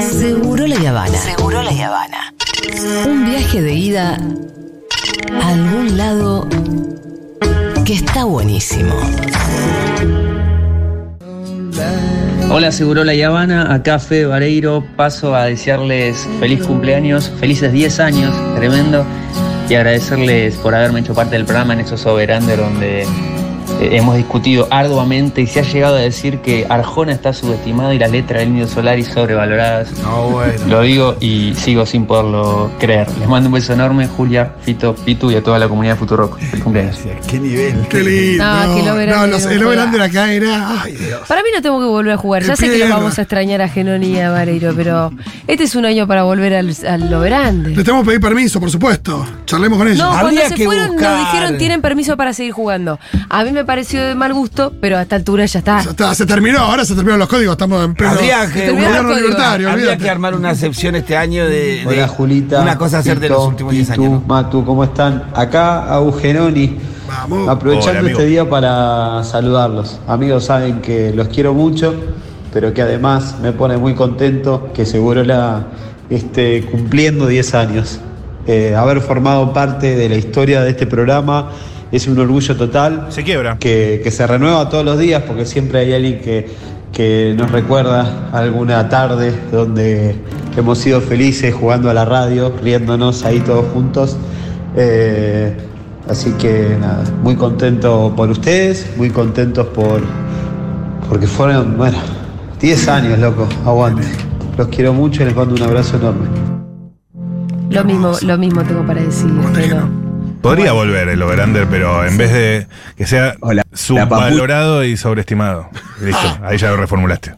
Seguro la Habana. Seguro la Habana. Un viaje de ida a algún lado que está buenísimo. Hola Seguro La Habana, acá Fede Vareiro, paso a desearles feliz cumpleaños, felices 10 años, tremendo, y agradecerles por haberme hecho parte del programa en esos Overander donde eh, hemos discutido arduamente y se ha llegado a decir que Arjona está subestimado y las letras del Indio Solari sobrevaloradas. No, bueno. Lo digo y sigo sin poderlo creer. Les mando un beso enorme, Julia, Fito, Pitu y a toda la comunidad de Futurock. Feliz cumpleaños. Qué nivel. Qué lindo. No, que el over no, los- no el over-under acá era. Ay, Dios. Para mí no tengo que volver a jugar. Ya El sé que lo vamos a extrañar a Genoni y a Vareiro, pero este es un año para volver al, al Overande. Le tenemos que pedir permiso, por supuesto. Charlemos con ellos. No, cuando se que fueron buscar- nos dijeron tienen permiso para seguir jugando. A mí me pareció de mal gusto, pero a esta altura ya está. Ya está, se terminó, ahora se terminaron los códigos, estamos en pleno Habría que, gobierno libertario, habría que armar una excepción este año de, de Hola Julita. una cosa a hacer de los últimos 10 Pitu, años. ¿no? Matu, ¿cómo están? Acá Agujeroni. Vamos. Aprovechando Hola, este día para saludarlos. Amigos saben que los quiero mucho, pero que además me pone muy contento que seguro la esté cumpliendo 10 años. Eh, haber formado parte de la historia de este programa es un orgullo total Se quiebra. que, que se renueva todos los días porque siempre hay alguien que, que nos recuerda alguna tarde donde hemos sido felices jugando a la radio, riéndonos ahí todos juntos. Eh, así que nada, muy contento por ustedes, muy contentos por porque fueron, bueno, 10 años, loco, aguante. Los quiero mucho y les mando un abrazo enorme. Lo mismo, lo mismo tengo para decir. pero- Podría volver el overander, pero en vez de que sea Hola. subvalorado y sobreestimado. Listo, ahí ya lo reformulaste.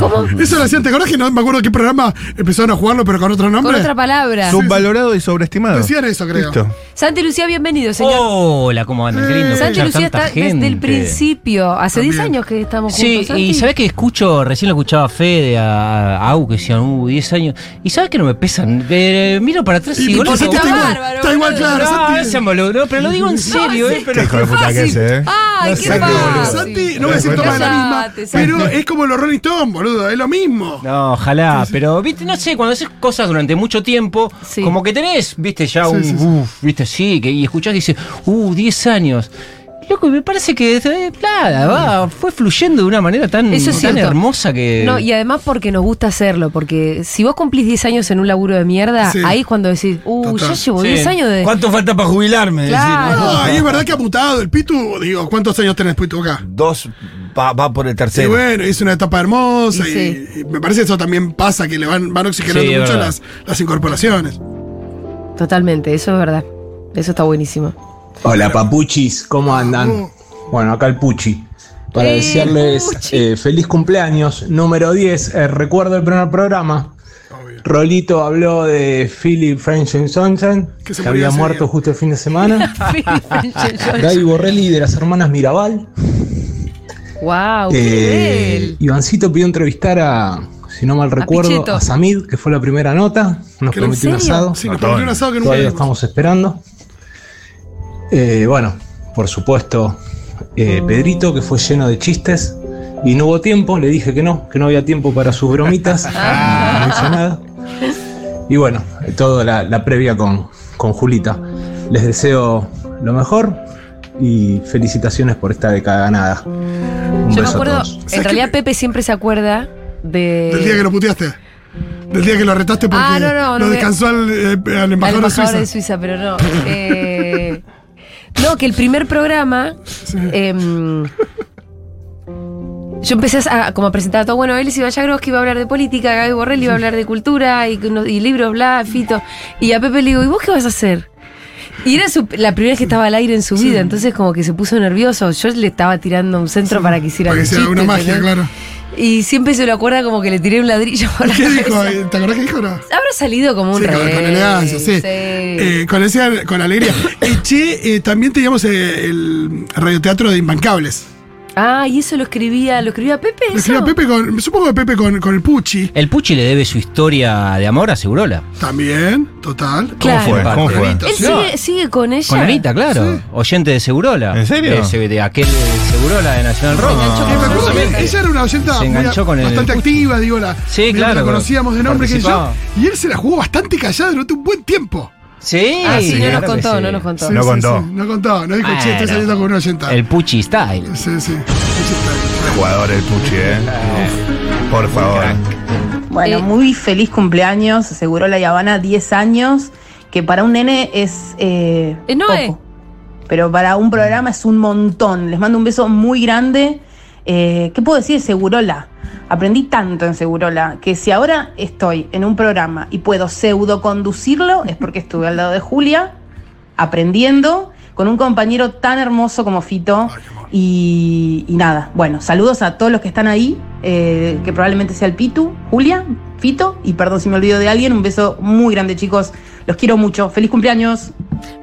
¿Cómo? Eso lo hacían, ¿te acordás que no me acuerdo qué programa empezaron a jugarlo, pero con otro Con nombre? otra palabra. Subvalorado y sobreestimado. Decían eso, creo. Listo. Santi Lucía, bienvenido, señor. Hola, ¿cómo andan? Qué lindo Santi escuchar Lucía tanta está desde el principio. Hace 10 También. años que estamos Sí, juntos. Santi. y ¿sabés que escucho? Recién lo escuchaba a Fede, a, a Au, que decían, uh, 10 años. ¿Y sabés que no me pesan? Eh, miro para atrás y, Y digo, no, Santi está está igual, bárbaro, está igual, boludo. claro. no, Santi- boludo, no, pero lo digo en serio, ¿eh? Pero Qué hijo de puta que es, ¿eh? Ay, No qué fácil. Santi, no voy a decir toma de la misma, Cállate, Santi. pero es como los Rolling Stones, boludo, es lo mismo. No, ojalá, pero viste, no sé, cuando haces cosas durante mucho tiempo, Sí. como que tenés, viste, ya un, sí, sí. uf, viste, sí, que, y escuchás y dices, uh, 10 años. Loco, me parece que eh, nada, va, fue fluyendo de una manera tan, Eso es tan cierto. hermosa que. No, y además porque nos gusta hacerlo, porque si vos cumplís 10 años en un laburo de mierda, Sí. ahí es cuando decís, uh, Total. ya llevo Sí. 10 años de... ¿Cuánto falta para jubilarme? Claro. Decir, No, y es verdad que ha mutado el Pitu. Digo, ¿cuántos años tenés Pitu acá? Dos va, va por el Y tercero. bueno, es una etapa hermosa Y y, sí. y me parece que eso también pasa, que le van, van oxigenando mucho las, las incorporaciones. Totalmente, eso es verdad. Eso está buenísimo. Hola papuchis, ¿cómo andan? Bueno, acá el Puchi. Para Eh, Puchi. eh, feliz cumpleaños, número 10. eh, recuerdo el primer programa. Rolito habló de Philip French Johnson, Que que, había muerto día. justo el fin de semana. Gaby Borrelli de las hermanas Mirabal. wow, Eh. Ivancito pidió entrevistar a, si no mal recuerdo, Pichetto. a Samid, que fue la primera nota. Nos ¿Que en prometió un asado. Sí, nos prometió un asado que nunca Todavía estamos esperando. Eh, bueno, por supuesto, eh, Pedrito, que fue lleno de chistes. Y no hubo tiempo, le dije que no, que no había tiempo para sus bromitas. no hizo nada. Y bueno, todo la, la previa con, con Julita. Les deseo lo mejor y felicitaciones por esta década ganada. Un Yo me beso acuerdo, a todos. en realidad Pepe siempre se acuerda de... Del día que lo puteaste. Del día que lo retaste porque Ah, no, no, lo no descansó al, eh, al al embajador, de de Suiza. Suiza, pero no. Eh, no, que el primer programa. em, yo empecé a, como a presentar a todo. Bueno, Elis Vallagroski iba a hablar de política, Gaby Borrell iba a hablar de cultura y, que libros, bla, fito. Y a Pepe le digo, ¿y vos qué vas a hacer? Y era su- la primera vez que estaba al aire en su vida, entonces como que se puso nervioso. Yo le estaba tirando un centro para que hiciera Para que un hiciera chiste, una magia, claro. Y siempre se lo acuerda como que le tiré un ladrillo por la ¿Qué dijo? cabeza. ¿Te acordás qué dijo? No? Habrá salido como un Sí, con, rey. con elegancia, sí. Eh, con, ese- con alegría. Eh, che, eh, también teníamos eh, el radioteatro de Imbancables. Ah, y eso lo escribía, lo escribía Pepe. Lo escribía Pepe con, supongo que Pepe con, con el Pucci. El Puchi le debe su historia de amor a Segurola. También, total. ¿Cómo Claro. fue? ¿Cómo fue? Él sigue, sigue con ella. Con Anita, claro. Oyente de Segurola. ¿En serio? De, ese- de aquel Segurola de Nacional Rock. Justamente. ella era una oyenta Se muy- enganchó con el bastante Pucci. activa, digo, la, Sí, claro, La conocíamos de nombre que yo. Y él se la jugó bastante callada durante un buen tiempo. Sí, Ah, sí, no claro nos contó, sí. no nos contó. Sí, No contó. sí, no contó, no dijo, che, estoy Bueno. saliendo con una oyenta. El Puchi Style. Sí, sí. Jugador el Puchi, ¿eh? Por favor. Bueno, Eh. muy feliz cumpleaños, aseguró la Habana, 10 años, que para un nene es eh, no, poco, pero para un programa es un montón. Les mando un beso muy grande. Eh, ¿Qué puedo decir de Segurola? Aprendí tanto en Segurola que si ahora estoy en un programa y puedo pseudo conducirlo es porque estuve al lado de Julia aprendiendo con un compañero tan hermoso como Fito. Y, y nada, bueno, saludos a todos los que están ahí, eh, que probablemente sea el Pitu, Julia, Fito, y perdón si me olvido de alguien, un beso muy grande chicos, los quiero mucho, feliz cumpleaños.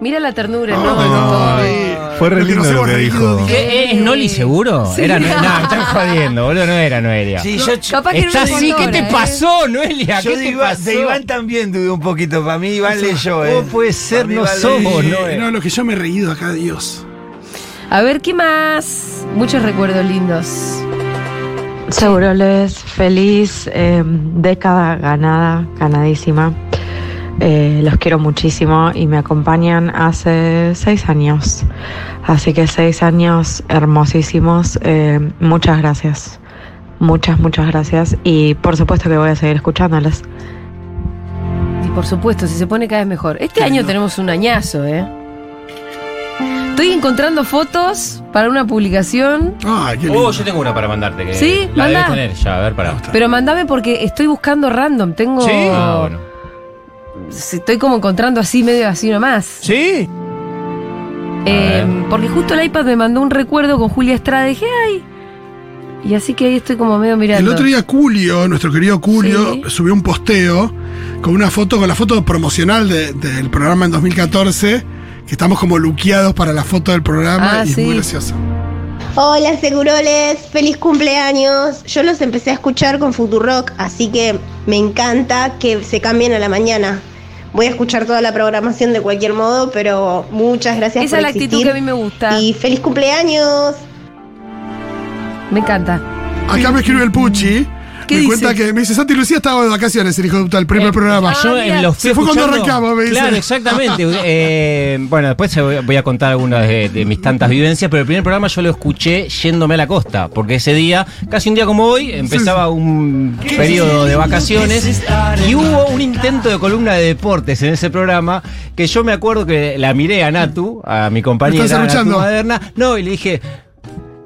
Mira la ternura, ¿no? Ay, Fue re lo que lindo lo que dijo. ¿Eh, ¿Es Noli seguro? Sí. Era, no, no, están jodiendo, boludo, no era Noelia. Sí, yo, Capaz que Está no así, ¿qué te ¿eh? pasó, Noelia? yo ¿Qué de, te Iván, pasó? de Iván también dudé un poquito. Para mí Iván leyó, ¿eh? ¿Cómo puede ser? No somos, eh, no, lo que yo me he reído acá, Dios. A ver, ¿qué más? Muchos recuerdos lindos. Seguro les feliz eh, década ganada, ganadísima. Eh, los quiero muchísimo y me acompañan hace seis años. Así que seis años hermosísimos. Eh, muchas gracias. Muchas, muchas gracias. Y por supuesto que voy a seguir escuchándoles. Y por supuesto, si se pone cada vez mejor. Este año tenemos un añazo, ¿eh? Estoy encontrando fotos para una publicación, Ay, qué lindo. Oh, yo tengo una para mandarte. Que Sí, la manda. debes tener ya, a ver, para. pero mandame porque estoy buscando random. Tengo. Sí. Ah, bueno. Estoy como encontrando así, medio así nomás. ¿Sí? Eh, porque justo el iPad me mandó un recuerdo con Julia Estrada y dije, ay. Y así que ahí estoy como medio mirando. El otro día Julio, nuestro querido Julio, Sí. subió un posteo con una foto, con la foto promocional de- del programa en 2014, que estamos como luqueados para la foto del programa Ah, y es muy gracioso. Hola Seguroles, feliz cumpleaños. Yo los empecé a escuchar con Futurock, así que me encanta que se cambien a la mañana. Voy a escuchar toda la programación de cualquier modo, pero muchas gracias Esa por es la actitud existir. que a mí me gusta. Y feliz cumpleaños. Me encanta. Acá me escribe el Puchi. ¿Qué me dice? cuenta que me dice, Santi Lucía estaba de vacaciones, el hijo de puta, el primer Eh, programa. Yo los Se fue cuando arrancamos, me dice. Claro, exactamente. Eh, bueno, después voy a contar algunas de, de mis tantas vivencias, pero el primer programa yo lo escuché yéndome a la costa, porque ese día, casi un día como hoy, empezaba un periodo de vacaciones y hubo un intento de columna de deportes en ese programa que yo me acuerdo que la miré a Natu, a mi compañera estás Natu arruchando. Maderna, no, y le dije,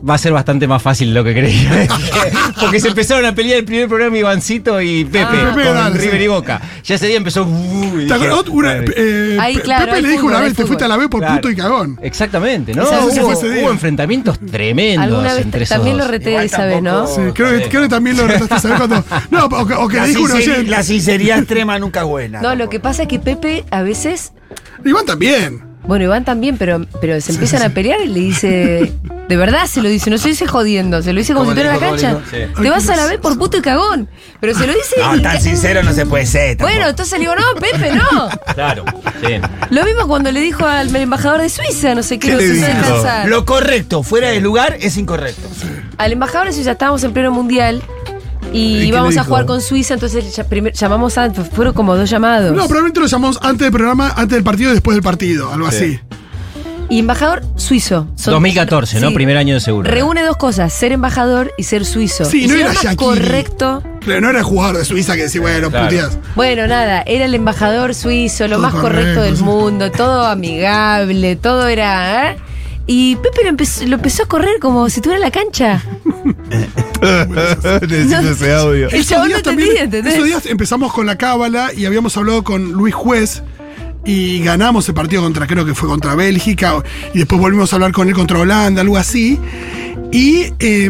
va a ser bastante más fácil de lo que creía. Porque se empezaron a pelear el primer programa Ivancito y Pepe, Ah. Pepe, con dale, River sí. y Boca. Ya ese día empezó. uh, y ¿Te eh, Ahí, Pe- claro, Pepe le dijo fútbol, una vez, te fuiste a la B por Claro. puto y cagón. Exactamente, ¿no? Esa vez Hubo, enfrentamientos tremendos Alguna vez entre esos también lo reté Igual esa vez, ¿no? Sí, creo, que, creo que también lo retaste saber cuando. No, o, que- o que La, le dijo una oyente. la sinceridad extrema nunca es buena. No, lo que pasa es que Pepe a veces, Iván también. bueno, Iván también, pero, pero se empiezan a pelear y le dice, de verdad se lo dice, no se dice jodiendo, se lo dice como ¿Cómo si en la cancha. Te vas a la vez por puto y cagón. Pero se lo dice. No, y tan sincero no se puede ser. tampoco. Bueno, entonces le digo, no, Pepe, no. Claro, sí. Lo mismo cuando le dijo al embajador de Suiza, no sé qué, ¿Qué no. Lo correcto, fuera de lugar, es incorrecto. Al embajador de Suiza estábamos en pleno mundial ¿Y le a jugar con Suiza, entonces llamamos a, fueron como dos llamados. No, probablemente lo llamamos antes del programa, antes del partido y después del partido, algo así. Y embajador suizo. Son- 2014, ¿no? sí. Primer año de seguro. Reúne dos cosas, ser embajador y ser suizo. Sí, Y no si era más Shaqiri. correcto. Pero no era el jugador de Suiza que decía, bueno, Claro. putías. Bueno, nada, era el embajador suizo, lo Todo más correcto, correcto, del mundo, todo amigable, todo era. ¿eh? Y Pepe lo empezó, lo empezó a correr como si estuviera en la cancha. Necesito ese audio. El chabón no entendía, ¿entendés? esos días empezamos con la cábala y habíamos hablado con Luis Juez y ganamos el partido contra, creo que fue contra Bélgica, y después volvimos a hablar con él contra Holanda, algo así. Y, eh,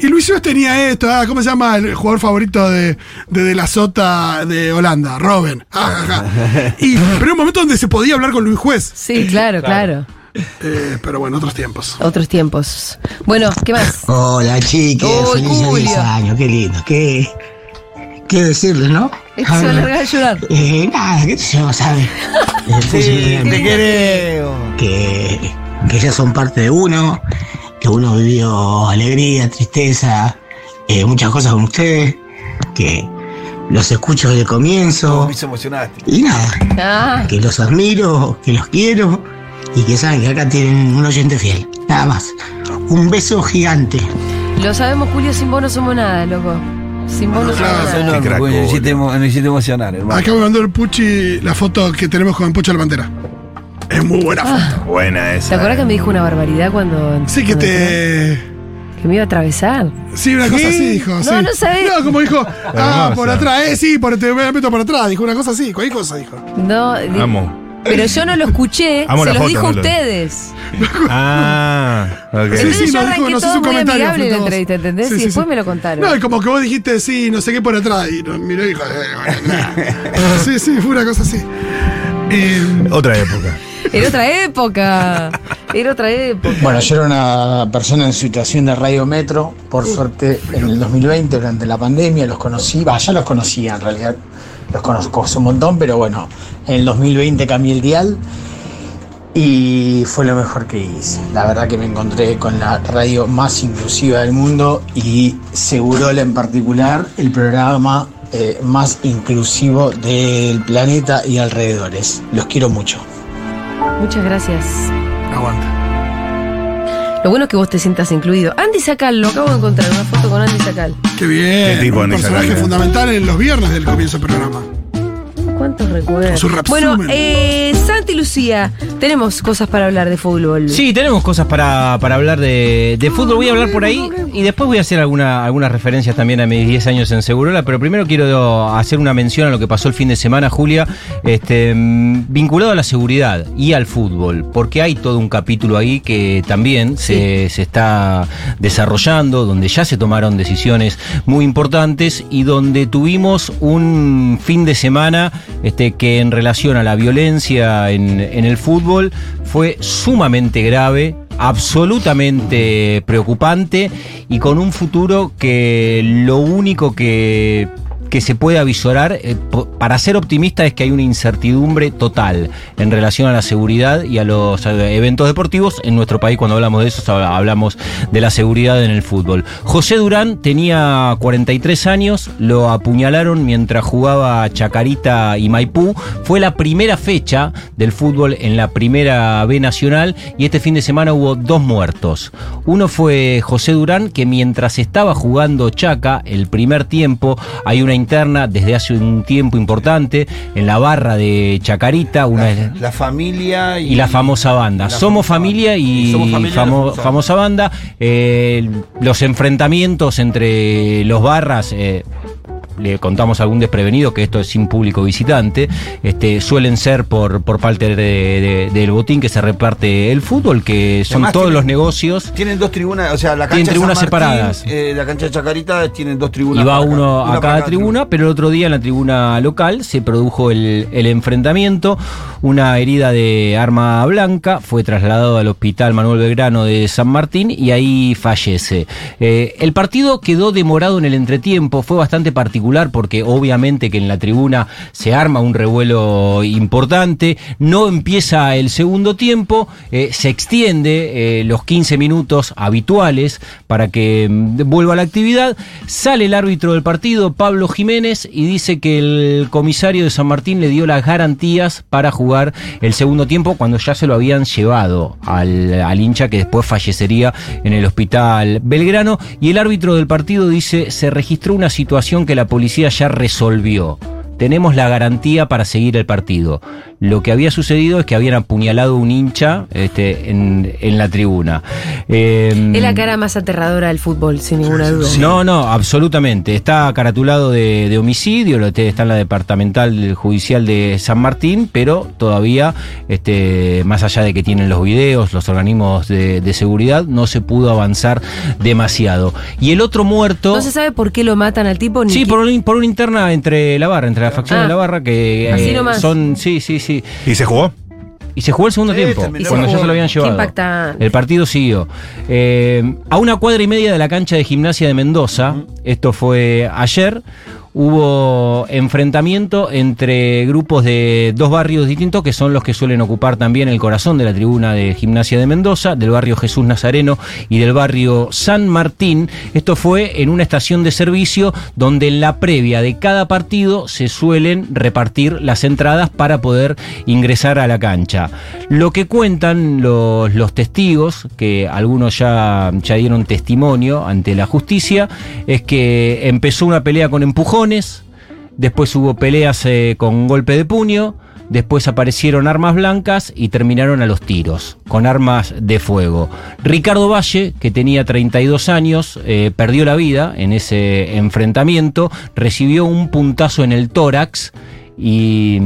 y Luis Juez tenía esto, ah, ¿cómo se llama el jugador favorito de, de, de la Sota de Holanda? Robin. Ah. Y, pero era un momento donde se podía hablar con Luis Juez. Sí, claro, claro. Eh, pero bueno, otros tiempos. Otros tiempos. Bueno, ¿qué más? Hola chiques. 10 años, qué lindo, qué, qué decirles, ¿no? Es que se va a largar a llorar. Eh, nada, qué sé yo, ¿sabes? Sí, te queremos. que, que ya son parte de uno, que uno vivió alegría, tristeza, eh, muchas cosas con ustedes, que los escucho desde el comienzo, hizo emocionaste. y nada, Ah, que los admiro, que los quiero, y que saben que acá tienen un oyente fiel, nada más. Un beso gigante. lo sabemos, Julio, sin vos no somos nada, loco. Sin vos no Claro, me hiciste, me hiciste emocionar, hermano. Acá me mandó el Puchi la foto que tenemos con Pocho la Pantera. Es muy buena foto. Buena esa. ¿Te acuerdas que me dijo una barbaridad cuando. Sí, que te. Que me iba a atravesar. Sí, una cosa así dijo. No, sí. no sabés. No, como dijo, ah, por atrás, eh, sí, por, te meto por atrás. Dijo una cosa así, cualquier cosa dijo. No, Amo. Pero yo no lo escuché, Amo se los foto, dijo a no lo- ustedes. Ah, ok. Entonces sí, yo nos dijo, arranqué nos todo hizo un muy comentario amigable frente la a vos. entrevista, ¿entendés? Sí, y sí, después sí. me lo contaron. No, y como que vos dijiste, sí, no sé qué por atrás. Y nos miró y dijo, eh, bueno, sí, sí, fue una cosa así. Eh, Otra época. Era otra época. Era otra época. Bueno, yo era una persona en situación de radio metro, por suerte en el 2020 durante la pandemia los conocí, va, ya los conocía en realidad, los conozco hace un montón, pero bueno, en el 2020 cambié el dial y fue lo mejor que hice. La verdad que me encontré con la radio más inclusiva del mundo y Segurola en particular, el programa eh, más inclusivo del planeta y alrededores. Los quiero mucho. Muchas gracias. aguanta. Lo bueno es que vos te sientas incluido. Andy Sacal, lo acabo de encontrar, una foto con Andy Sacal. Qué bien. Qué tipo, un Andy personaje Sacal, eh. fundamental en los viernes del comienzo del programa. ¿Cuántos recuerdos? Bueno, eh, Santi Lucía, tenemos cosas para hablar de fútbol. Sí, tenemos cosas para, para hablar de, de fútbol. Voy a hablar por ahí y después voy a hacer alguna, algunas referencias también a mis 10 años en Segurola. Pero primero quiero hacer una mención a lo que pasó el fin de semana, Julia, este, mm, vinculado a la seguridad y al fútbol. Porque hay todo un capítulo ahí que también se, se está desarrollando, donde ya se tomaron decisiones muy importantes y donde tuvimos un fin de semana este, que en relación a la violencia en, en el fútbol fue sumamente grave, absolutamente preocupante y con un futuro que lo único que que se puede avisorar, eh, para ser optimista, es que hay una incertidumbre total en relación a la seguridad y a los eh, eventos deportivos. En nuestro país, cuando hablamos de eso, hab- hablamos de la seguridad en el fútbol. José Durán tenía 43 años, lo apuñalaron mientras jugaba Chacarita y Maipú. Fue la primera fecha del fútbol en la primera B nacional y este fin de semana hubo dos muertos. Uno fue José Durán, que mientras estaba jugando Chaca, el primer tiempo, hay una interna desde hace un tiempo importante en la barra de Chacarita, una La familia y, y la famosa banda. la Somos familia y, Y Somos Familia y la famo- famosa famosa banda. Eh, los enfrentamientos entre los barras. eh, le contamos a algún desprevenido que esto es sin público visitante, este, suelen ser por, por parte de- de- del botín que se reparte el fútbol, que son Además, todos tienen- los negocios. Tienen dos tribunas, o sea, la cancha Tienen de tribunas San Martín, separadas. eh, la cancha de Chacarita tienen dos tribunas. Y va uno a cada tribuna, pero el otro día en la tribuna local se produjo el, el enfrentamiento, una herida de arma blanca, fue trasladado al hospital Manuel Belgrano de San Martín y ahí fallece. Eh, el partido quedó demorado en el entretiempo, fue bastante particular porque obviamente que en la tribuna se arma un revuelo importante, no empieza el segundo tiempo, eh, se extiende eh, los 15 minutos habituales para que mm, vuelva la actividad, sale el árbitro del partido, Pablo Jiménez, y dice que el comisario de San Martín le dio las garantías para jugar el segundo tiempo cuando ya se lo habían llevado al, al hincha que después fallecería en el hospital Belgrano, y el árbitro del partido dice se registró una situación que la policía ya resolvió. Tenemos la garantía para seguir el partido. Lo que había sucedido es que habían apuñalado un hincha este, en, en la tribuna. Eh, Es la cara más aterradora del fútbol, sin ninguna duda. no, no, absolutamente. Está caratulado de, de homicidio, está en la departamental judicial de San Martín, pero todavía, este, más allá de que tienen los videos, los organismos de, de seguridad, no se pudo avanzar demasiado. Y el otro muerto. No se sabe por qué lo matan al tipo ni Sí, por, un- por una interna entre la barra, entre la facción Ah. de la barra, que Así eh, nomás. son, sí, sí, sí. ¿Y se jugó? Y se jugó el segundo Sí, tiempo, cuando ya se lo habían Qué llevado. impactante. El partido siguió. Eh, a una cuadra y media de la cancha de gimnasia de Mendoza, esto fue ayer, hubo enfrentamiento entre grupos de dos barrios distintos que son los que suelen ocupar también el corazón de la tribuna de gimnasia de Mendoza, del barrio Jesús Nazareno y del barrio San Martín. Esto fue en una estación de servicio donde en la previa de cada partido se suelen repartir las entradas para poder ingresar a la cancha. Lo que cuentan los, testigos, que algunos ya, ya dieron testimonio ante la justicia, es que empezó una pelea con después hubo peleas eh, con golpe de puño, después aparecieron armas blancas y terminaron a los tiros, con armas de fuego. Ricardo Valle, que tenía 32 años, eh, perdió la vida en ese enfrentamiento, recibió un puntazo en el tórax y,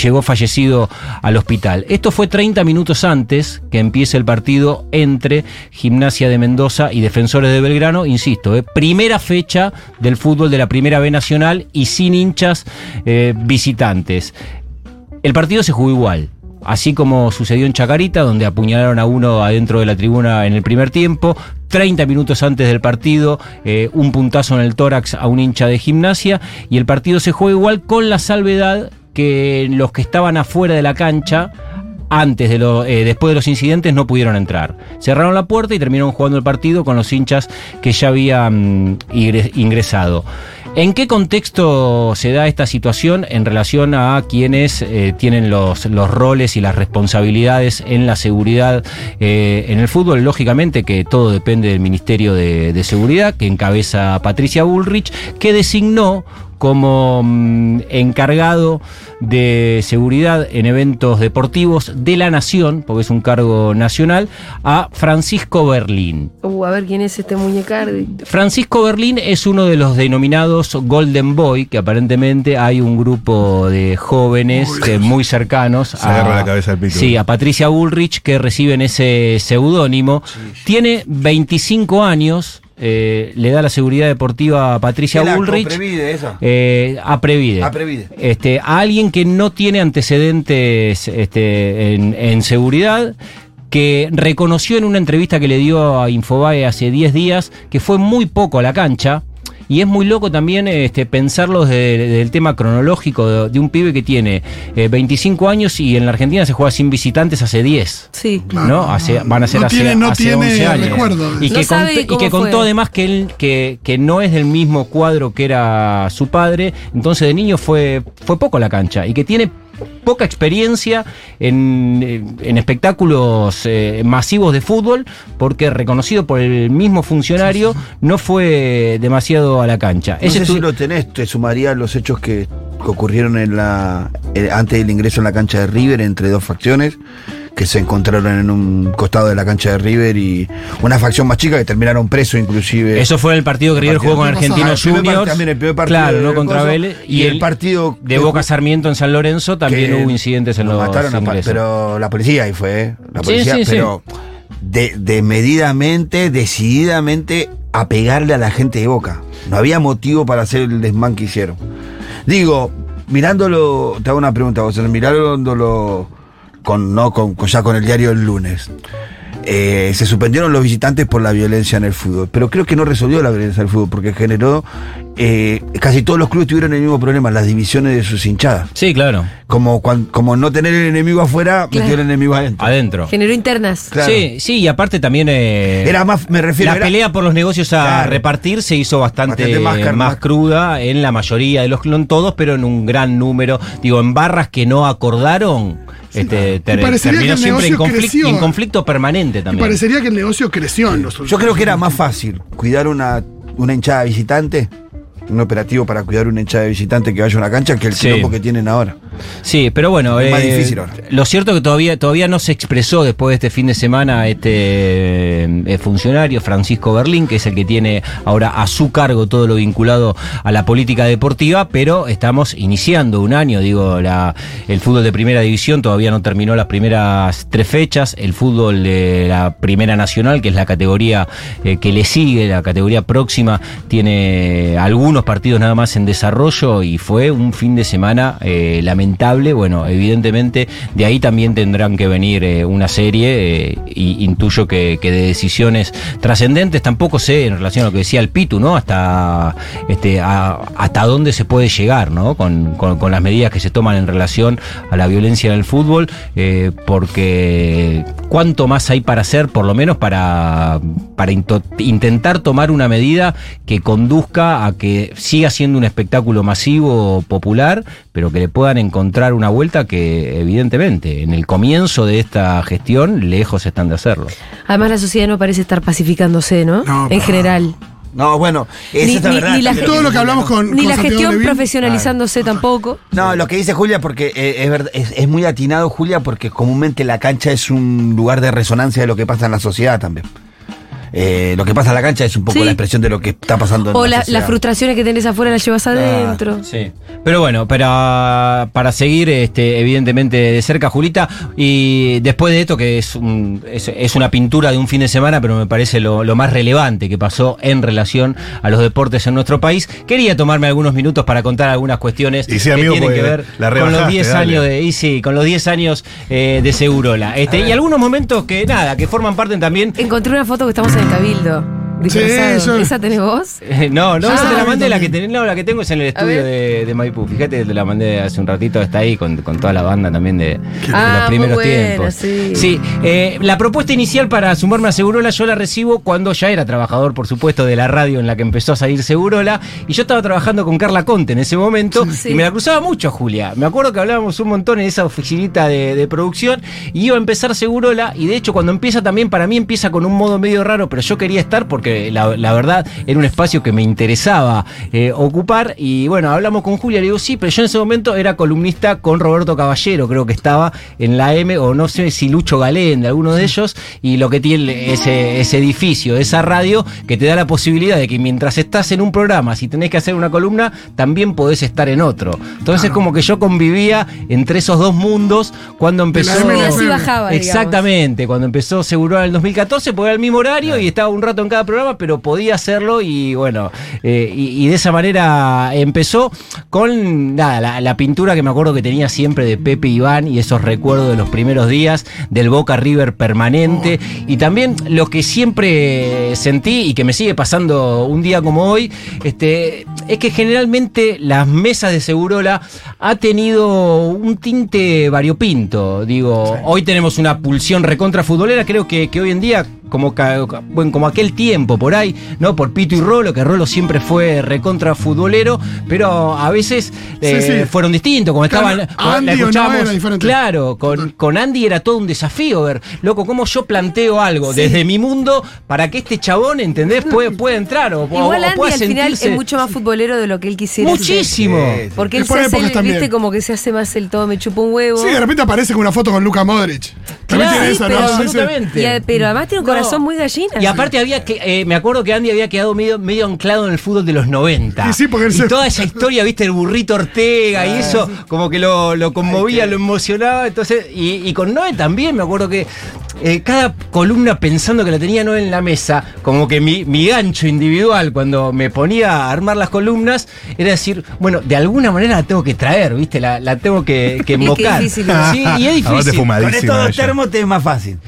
llegó fallecido al hospital. Esto fue 30 minutos antes que empiece el partido entre Gimnasia de Mendoza y Defensores de Belgrano, insisto, eh, primera fecha del fútbol de la Primera B Nacional y sin hinchas eh, visitantes. El partido se jugó igual. Así como sucedió en Chacarita, donde apuñalaron a uno adentro de la tribuna en el primer tiempo, 30 minutos antes del partido, eh, un puntazo en el tórax a un hincha de gimnasia, y el partido se juega igual con la salvedad que los que estaban afuera de la cancha antes de lo, eh, después de los incidentes no pudieron entrar. Cerraron la puerta y terminaron jugando el partido con los hinchas que ya habían ingre- ingresado. ¿En qué contexto se da esta situación en relación a quienes eh, tienen los, los roles y las responsabilidades en la seguridad eh, en el fútbol? Lógicamente que todo depende del Ministerio de, de Seguridad que encabeza Patricia Bullrich, que designó como mm, encargado de seguridad en eventos deportivos de la Nación, porque es un cargo nacional, a Francisco Berlín. Uh, a ver quién es este muñecardi. Francisco Berlín es uno de los denominados Golden Boy, que aparentemente hay un grupo de jóvenes muy cercanos Se agarra la cabeza al pito. Sí, a Patricia Bullrich que reciben ese seudónimo. Tiene 25 años. Eh, le da la seguridad deportiva a Patricia ¿Qué la Bullrich. Coprevide esa? Eh, a Previde. A Previde. Este, a alguien que no tiene antecedentes este, en, en seguridad, que reconoció en una entrevista que le dio a Infobae hace 10 días que fue muy poco a la cancha. Y es muy loco también este, pensarlo desde, desde el tema cronológico de, de un pibe que tiene eh, 25 años y en la Argentina se juega sin visitantes hace 10. Sí. ¿no? Hace, van a ser No hace, tiene- no hace tiene 11 años. recuerdo Y que, contó, y que contó fue. además que, él, que, que no es del mismo cuadro que era su padre, entonces de niño fue, fue poco a la cancha y que tiene poca experiencia en, eh, en espectáculos eh, masivos de fútbol porque reconocido por el mismo funcionario no fue demasiado a la cancha. No Ese sé si lo tenés, te sumaría a los hechos que, que ocurrieron en la eh, antes del ingreso en la cancha de River entre dos facciones que se encontraron en un costado de la cancha de River y una facción más chica que terminaron presos inclusive. Eso fue el partido que River jugó con Argentinos Ah, Juniors. también el primer partido claro, no contra. Vélez. Y el partido de Boca Sarmiento en San Lorenzo también hubo incidentes en los mataron a pero la policía ahí fue, ¿eh? La policía, sí, sí. pero de, desmedidamente, decididamente a pegarle a la gente de Boca. No había motivo para hacer el desmán que hicieron. Digo, mirándolo, te hago una pregunta, vos, mirándolo con, no, con, con- ya con el diario del lunes. Eh, se suspendieron los visitantes por la violencia en el fútbol, pero creo que no resolvió la violencia del fútbol porque generó eh, casi todos los clubes tuvieron el mismo problema, las divisiones de sus hinchadas. Sí, claro. Como, cuan- como no tener el enemigo afuera, metió el enemigo adentro. Adentro. Generó internas. Claro. Sí, sí, y aparte también. eh, Era más, me refiero. la era- pelea por los negocios a Claro. repartir se hizo bastante, más- cruda en la mayoría de los, no en todos, pero en un gran número. Digo, en barras que no acordaron, este, ter- Y parecería terminó que el siempre en creció. en conflicto permanente Y también. parecería que el negocio creció en los Yo creo que era más fácil cuidar una, una hinchada visitante, un operativo para cuidar una hinchada visitante que vaya a una cancha que el Sí. que tienen ahora. Sí, pero bueno, Es más eh, difícil ahora. lo cierto es que todavía, todavía no se expresó después de este fin de semana este eh, funcionario, Francisco Berlín, que es el que tiene ahora a su cargo todo lo vinculado a la política deportiva, pero estamos iniciando un año, digo, la, el fútbol de primera división todavía no terminó las primeras tres fechas, el fútbol de la primera nacional, que es la categoría eh, que le sigue, la categoría próxima, tiene algunos partidos nada más en desarrollo y fue un fin de semana lamentable bueno, evidentemente de ahí también tendrán que venir eh, una serie, eh, y intuyo que, de decisiones trascendentes, tampoco sé en relación a lo que decía el Pitu, ¿no? Hasta, este, a- hasta dónde se puede llegar, ¿no? Con, las medidas que se toman en relación a la violencia en el fútbol, eh, porque cuánto más hay para hacer, por lo menos para, para intentar tomar una medida que conduzca a que siga siendo un espectáculo masivo, popular, pero que le puedan encontrar una vuelta que evidentemente en el comienzo de esta gestión lejos están de hacerlo. Además, la sociedad no parece estar pacificándose, ¿no? en general. No, bueno, eso Ni- es la ni- verdad. ni la-. Todo lo que hablamos con. Ni con la Santiago gestión Levin. profesionalizándose tampoco. No, lo que dice Julia, porque eh, es, verdad- es, es muy atinado, Julia, porque comúnmente la cancha es un lugar de resonancia de lo que pasa en la sociedad también. Eh, lo que pasa en la cancha es un poco Sí. la expresión de lo que está pasando en O la, la- sociedad. las frustraciones que tenés afuera las llevas adentro. Sí. Pero bueno, para, para seguir este, evidentemente de cerca, Julita, y después de esto, que es, un- es, es una pintura de un fin de semana, pero me parece lo, lo más relevante que pasó en relación a los deportes en nuestro país, quería tomarme algunos minutos para contar algunas cuestiones Y sí, que amigo, tienen que porque ver la con los rebajaste, 10 dale. años de, y sí, con los 10 años eh, de Segurola. Este, y algunos momentos que nada, que forman parte también Encontré una foto que estamos el Cabildo. disfrazados. eso- ¿Esa tenés vos? Eh, No, no, Ah, esa te la mandé, la que, no, la que tengo es en el estudio de, de Maipú. Fíjate, te la mandé hace un ratito, está ahí con, con toda la banda también de, de Ah, los primeros muy buena, tiempos. sí. eh, la propuesta inicial para sumarme a Segurola yo la recibo cuando ya era trabajador, por supuesto, de la radio en la que empezó a salir Segurola. Y yo estaba trabajando con Carla Conte en ese momento Sí. y me la cruzaba mucho, Julia. Me acuerdo que hablábamos un montón en esa oficinita de, de producción y iba a empezar Segurola. Y de hecho, cuando empieza también, para mí empieza con un modo medio raro, pero yo quería estar porque la, la verdad era un espacio que me interesaba eh, ocupar. Y bueno, hablamos con Julia, le digo, sí, pero yo en ese momento era columnista con Roberto Caballero, creo que estaba en la M, o no sé si Lucho Galén, de alguno de ellos, y lo que tiene ese, ese edificio, esa radio, que te da la posibilidad de que mientras estás en un programa, si tenés que hacer una columna, también podés estar en otro. Entonces, como que yo convivía entre esos dos mundos cuando empezó. Y Subías y digamos. Exactamente, cuando empezó Seguro en el 2014, porque era el mismo horario y estaba un rato en cada programa, pero podía hacerlo y bueno, eh, y, y de esa manera empezó con nada, la, la pintura que me acuerdo que tenía siempre de Pepe Iván y esos recuerdos de los primeros días del Boca River permanente y también lo que siempre sentí y que me sigue pasando un día como hoy, este, es que generalmente las mesas de Segurola ha tenido un tinte variopinto. Digo, hoy tenemos una pulsión recontra futbolera, creo que, que hoy en día, como, bueno, como aquel tiempo por ahí, ¿no? Por Pito y Rolo, que Rolo siempre fue recontra futbolero, pero a veces eh, Sí, sí. fueron distintos, como Claro, estaban. la Andy o no escuchábamos- era diferente. Claro, con, con Andy era todo un desafío ver, loco, cómo yo planteo algo desde mi mundo para que este chabón, ¿entendés? Puede, pueda entrar o, Igual o Andy pueda al final es mucho más futbolero de lo que él quisiera. Muchísimo. Sí, sí. Porque él por se hace, el- viste, como que se hace más el todo me chupa un huevo. Sí, de repente aparece con una foto con Luca Modric. También Claro, tiene sí, esa, pero ¿no? absolutamente. Y a- pero además tiene un No. corazón muy gallina. Y aparte había que, eh, me acuerdo que Andy había quedado medio, medio anclado en el fútbol de los 90. Y sí, porque Y se- toda esa historia, viste, el burrito Ortega y eso, como que lo, lo conmovía, lo emocionaba. Entonces, y, y con Noé también, me acuerdo que eh, cada columna pensando que la tenía Noé en la mesa, como que mi, mi gancho individual cuando me ponía a armar las columnas, era decir, bueno, de alguna manera la tengo que traer, viste, la, la tengo que, que qué invocar. difícil. Sí, y es difícil. Con estos dos termos te es más fácil.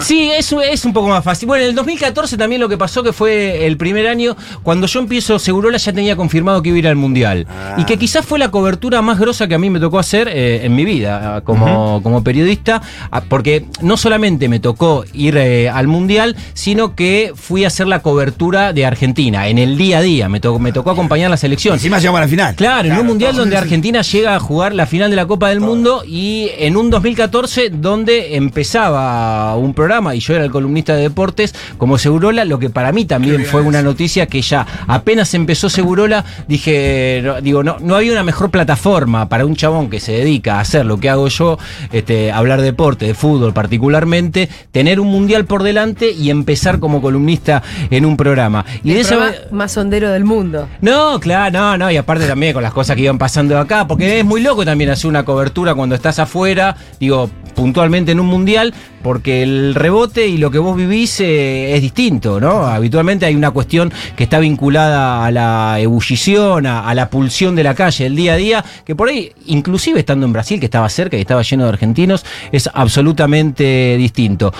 Sí, eso es un poco más fácil. Bueno, en el 2014 también lo que pasó que fue el primer año, cuando yo empiezo Segurola ya tenía confirmado que iba a ir al Mundial. Y que quizás fue la cobertura más grosa que a mí me tocó hacer eh, en mi vida ah, como, como periodista, ah, porque no solamente me tocó ir eh, al Mundial, sino que fui a hacer la cobertura de Argentina, en el día a día, me, tocó me tocó acompañar la selección. Encima llegamos a la final. Claro, en un mundial donde Argentina llega a jugar la final de la Copa del Mundo y en un 2014 donde empezaba un programa y yo era el columnista de deportes como Segurola, lo que para mí también fue una noticia que ya apenas empezó Segurola, dije, no, digo, no, no había una mejor plataforma para un chabón que se dedica a hacer lo que hago yo, este, hablar de deporte, de fútbol particularmente, tener un mundial por delante y empezar como columnista en un programa. Y el de esa programa más hondero del mundo. no, claro, no, no, y aparte también con las cosas que iban pasando acá, porque es muy loco también hacer una cobertura cuando estás afuera, digo, puntualmente en un mundial, porque el rebote y lo que vos vivís eh, es distinto, ¿no? Habitualmente hay una cuestión que está vinculada a la ebullición, a, a la pulsión de la calle, el día a día, que por ahí, inclusive estando en Brasil, que estaba cerca y estaba lleno de argentinos, es absolutamente distinto.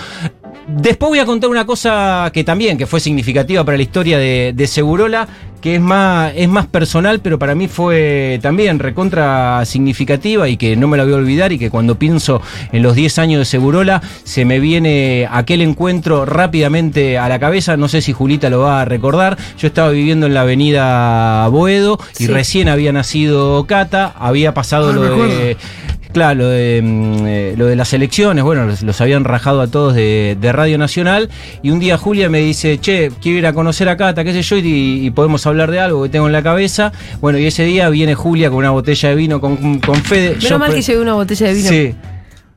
Después voy a contar una cosa que también, que fue significativa para la historia de, de Segurola, que es más, es más personal, pero para mí fue también recontra significativa y que no me la voy a olvidar y que cuando pienso en los 10 años de Segurola, se me viene aquel encuentro rápidamente a la cabeza, no sé si Julita lo va a recordar, yo estaba viviendo en la avenida Boedo y Sí. recién había nacido Cata, había pasado Ah, lo de... Claro, lo de, mm, eh, lo de las elecciones, bueno, los, los habían rajado a todos de, de Radio Nacional y un día Julia me dice, che, quiero ir a conocer a Cata, qué sé yo, y, y podemos hablar de algo que tengo en la cabeza. Bueno, y ese día viene Julia con una botella de vino con, con Fede. Menos Yo mal que llevé una botella de vino. Sí.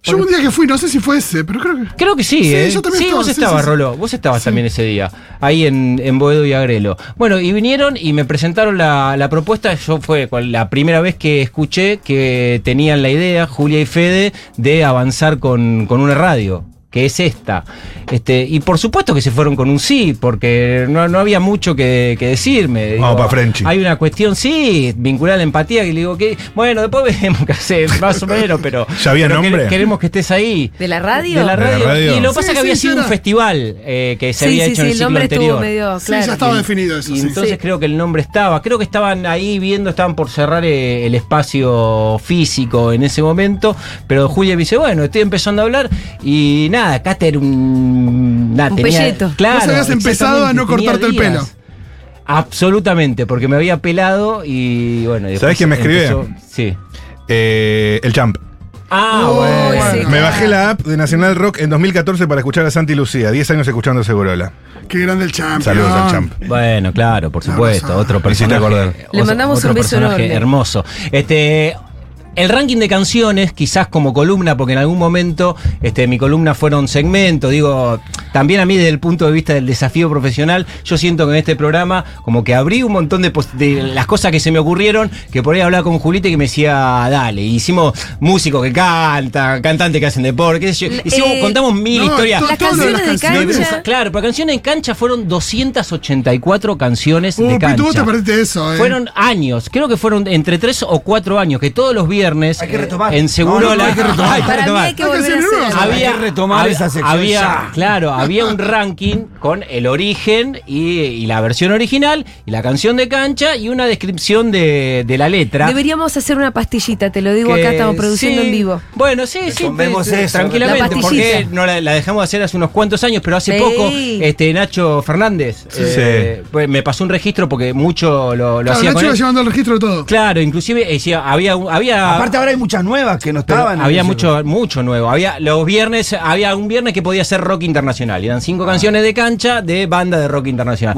Yo un día que fui, no sé si fue ese, pero creo que. Creo que sí, Sí, ¿eh? yo también Sí, estaba, vos sí, estabas. Roló. Vos estabas también ese día, ahí en, en Boedo y Agrelo. Bueno, y vinieron y me presentaron la, la propuesta. Yo fue la primera vez que escuché que tenían la idea, Julia y Fede, de avanzar con, con una radio. Que es esta. Este, y por supuesto que se fueron con un sí, porque no, no había mucho que, que decirme. Vamos pa' Frenchy. Hay una cuestión, sí, vinculada a la empatía, que le digo que, bueno, después veremos qué hacer, más o menos, pero. ¿Ya había pero nombre? quere- Queremos que estés ahí. ¿De la radio? De la ¿De la radio. Y lo que pasa Sí, es que había sí, sido un festival eh, que se Sí, había sí, hecho sí, en el el ciclo nombre estuvo anterior. medio Sí, ya estaba definido eso. Y sí. entonces Sí. creo que el nombre estaba. Creo que estaban ahí viendo, estaban por cerrar eh, el espacio físico en ese momento. Pero Julia me dice, bueno, estoy empezando a hablar. Y nada, Cata era un. Nada, Un tenía- pelleto. Claro. Vos habías empezado a no cortarte el pelo. Absolutamente, porque me había pelado y bueno. y ¿Sabés quién me escribe? empezó- Sí. Eh, el Champ. Ah, bueno. sí, Me bajé la app de Nacional Rock en 2014 para escuchar a Santi Lucía. 10 años escuchando Segurola. Qué grande el champion. Saludos al Champ. Bueno, claro, por supuesto. Otro personaje. acordar. Le mandamos otro un beso personaje enorme. hermoso. Este. El ranking de canciones, quizás como columna, porque en algún momento este, mi columna fueron segmentos, digo, también a mí desde el punto de vista del desafío profesional, yo siento que en este programa como que abrí un montón de, las cosas que se me ocurrieron, que por ahí hablaba con Julita y que me decía, dale, hicimos músicos que cantan, cantantes que hacen deporte, qué sé yo, hicimos, Eh, contamos mil no, historias. to- Las canciones de cancha. Claro, pero canciones en cancha fueron 284 canciones Uh, de cancha. Vos te perdiste eso, eh. Fueron años, creo que fueron entre 3 o 4 años, que todos los viernes Hay que eh, retomar. en Segurola. No, no, hay que retomar. Hay que retomar. hay que Hay que volver a hacer. Hay que retomar esa sección había. Claro, había un ranking con el origen y, y la versión original y la canción de cancha y una descripción de, de la letra. Deberíamos hacer una pastillita, te lo digo que- acá, estamos produciendo sí. en vivo. Bueno, sí, sí, te- eso. tranquilamente, La porque no la, la dejamos de hacer hace unos cuantos años, pero hace Sí. poco este Nacho Fernández eh, pues, me pasó un registro porque mucho lo, lo Claro, hacía Nacho con iba él. llevando el registro de todo. Claro, inclusive decía, había un- había Aparte ahora hay muchas nuevas que no estaban. había mucho mucho nuevo. Había los viernes, había un viernes que podía ser rock internacional. Y eran cinco canciones de cancha de banda de rock internacional.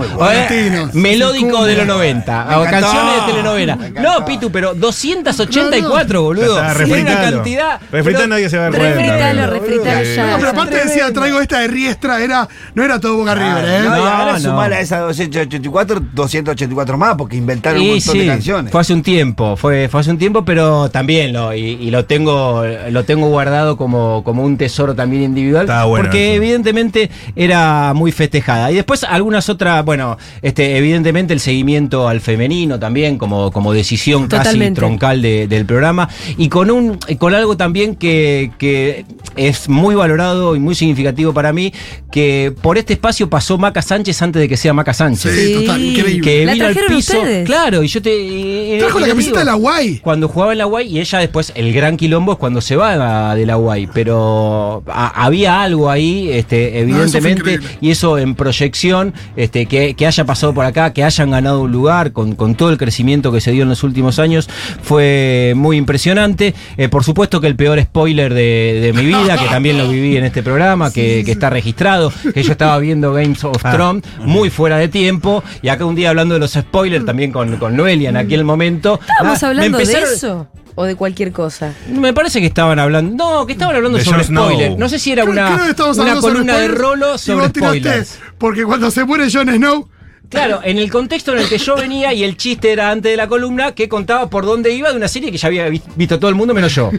Eh, melódico de los 90. Me o encantó. canciones de telenovela. No, Pitu, pero 284, boludo. Ya está, Era una refritalo. cantidad. Refritá, pero- nadie se va a dar cuenta. Refritalo, Sí. ya. No, pero aparte decía, traigo esta de Riestra, era, no era todo Boca River, ¿eh? No, y No, ahora no. sumar a esa 284, 284 más, porque inventaron un montón sí, de canciones. Fue hace un tiempo, fue, fue hace un tiempo, pero también lo, y, y lo tengo, lo tengo guardado como, como un tesoro también individual. Bueno porque eso. evidentemente era muy festejada. Y después algunas otras, bueno, este, evidentemente el seguimiento al femenino también, como, como decisión casi troncal de- del programa. Y con un, con algo también que, que es muy valorado y muy significativo para mí, que por este espacio pasó Maca Sánchez antes de que sea Maca Sánchez. Sí, total, increíble. Que ¿La vino al piso. ustedes? Claro, y yo te. Trajo la camiseta de la Guay. Cuando jugaba en la Guay y ella después, el gran quilombo es cuando se va de la Guay. Pero a- había algo ahí, este, evidentemente, increíble. y eso en proyección, este, que, que haya pasado por acá, que hayan ganado un lugar con, con todo el crecimiento que se dio en los últimos años, fue muy impresionante. Eh, por supuesto que el peor spoiler de, de mi vida, que también lo viví en este programa, que, que está registrado, que yo estaba viendo Games of Ah. Thrones muy fuera de tiempo, y acá un día hablando de los spoilers también con, con Noelia en aquel momento. ¿Estábamos ah, hablando de eso? ¿O de cualquier cosa? Me parece que estaban hablando. No, que estaban hablando De sobre spoilers. No sé si era una, columna de rolo sobre spoilers. Porque cuando se muere Jon Snow, Claro, en el contexto en el que yo venía y el chiste era antes de la columna que contaba por dónde iba de una serie que ya había vi- visto todo el mundo menos yo.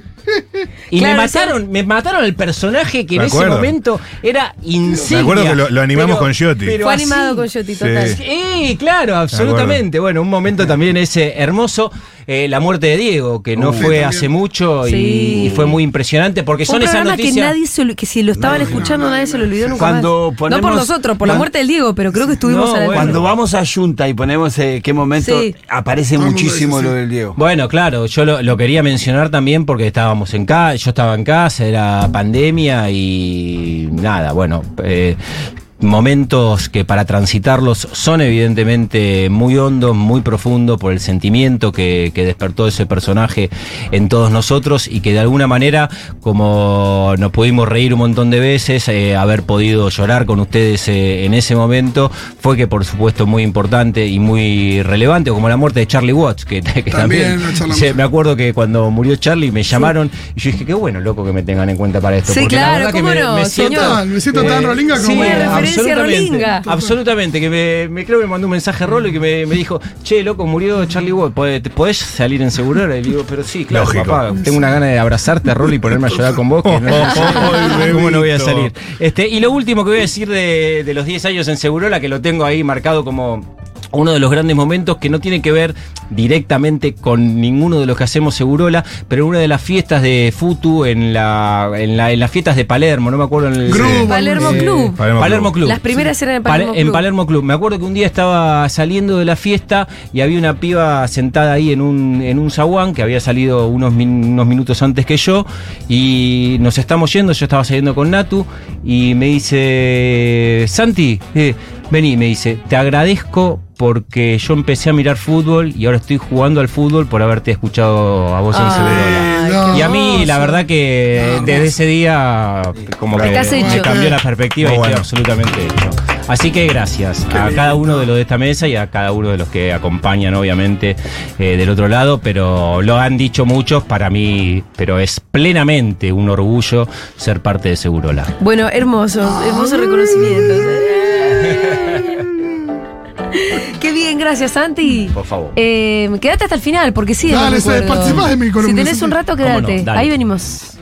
Y Claro, me mataron, me mataron el personaje que en ese momento era insignia. Me acuerdo que lo, lo animamos Pero- con pero Fue así- animado con Yoti, total. Sí. Sí, claro, absolutamente. Bueno, un momento también ese hermoso. Eh, la muerte de Diego, que no Uh, fue también. hace mucho y, Sí. y fue muy impresionante porque son un esas programa que noticias. nadie se que si lo estaban escuchando nadie se lo olvidó nunca Cuando más. no por nosotros, por la muerte del Diego, pero creo que estuvimos No, a la bueno. Cuando vamos a Junta y ponemos eh, qué momento, Sí. aparece muchísimo lo del Diego. Bueno, claro, yo lo, lo quería mencionar también porque estábamos en casa, yo estaba en casa, era pandemia y nada, bueno, eh, momentos que para transitarlos son evidentemente muy hondos, muy profundos por el sentimiento que, que despertó ese personaje en todos nosotros y que de alguna manera, como nos pudimos reír un montón de veces, eh, haber podido llorar con ustedes eh, en ese momento, fue que por supuesto muy importante y muy relevante, como la muerte de Charlie Watts, que, que También también, se- me acuerdo que cuando murió Charlie me llamaron y yo dije, qué bueno, loco, que me tengan en cuenta para esto. Sí, porque la claro, verdad que me, no, me siento, Total, me siento tan rolinga como- sí, absolutamente. Absolutamente, que me, me creo que me mandó un mensaje a Rolo y que me, me dijo, che, loco, murió Charlie Watts, ¿podés, te podés salir en Segurora? Y le digo, pero sí, claro, Lógico. papá, tengo una gana de abrazarte, Rolo, y ponerme a llorar con vos, que no, Ay, ¿cómo no voy a salir? Este, y lo último que voy a decir de, de los 10 años en Segurola, que lo tengo ahí marcado como uno de los grandes momentos que no tiene que ver directamente con ninguno de los que hacemos Segurola, pero una de las fiestas de Futu en la, en la en las fiestas de Palermo, no me acuerdo en el Grupo, Palermo eh, Club. Palermo Palermo Club. Club. Las primeras eran en Pale- Palermo en Club. Palermo Club. Me acuerdo que un día estaba saliendo de la fiesta y había una piba sentada ahí en un, en un zaguán que había salido unos, min- unos minutos antes que yo y nos estamos yendo, yo estaba saliendo con Natu y me dice, Santi, eh, vení, me dice, te agradezco porque yo empecé a mirar fútbol y ahora estoy jugando al fútbol por haberte escuchado a vos en qué Y a mí, la verdad que desde ese día, como que me hecho. cambió la perspectiva y estoy absolutamente hecho. Así que gracias a cada uno de los de esta mesa y a cada uno de los que acompañan, obviamente, eh, del otro lado, pero lo han dicho muchos para mí, pero es plenamente un orgullo ser parte de Segurola. Bueno, hermoso, hermoso reconocimiento. Gracias, Santi. Por favor. Eh, quédate hasta el final, porque sí. Dale, se- recuerdos. participás de mi columna, Si tenés Santi. un rato, ¿Cómo no? quédate. Dale. Ahí venimos.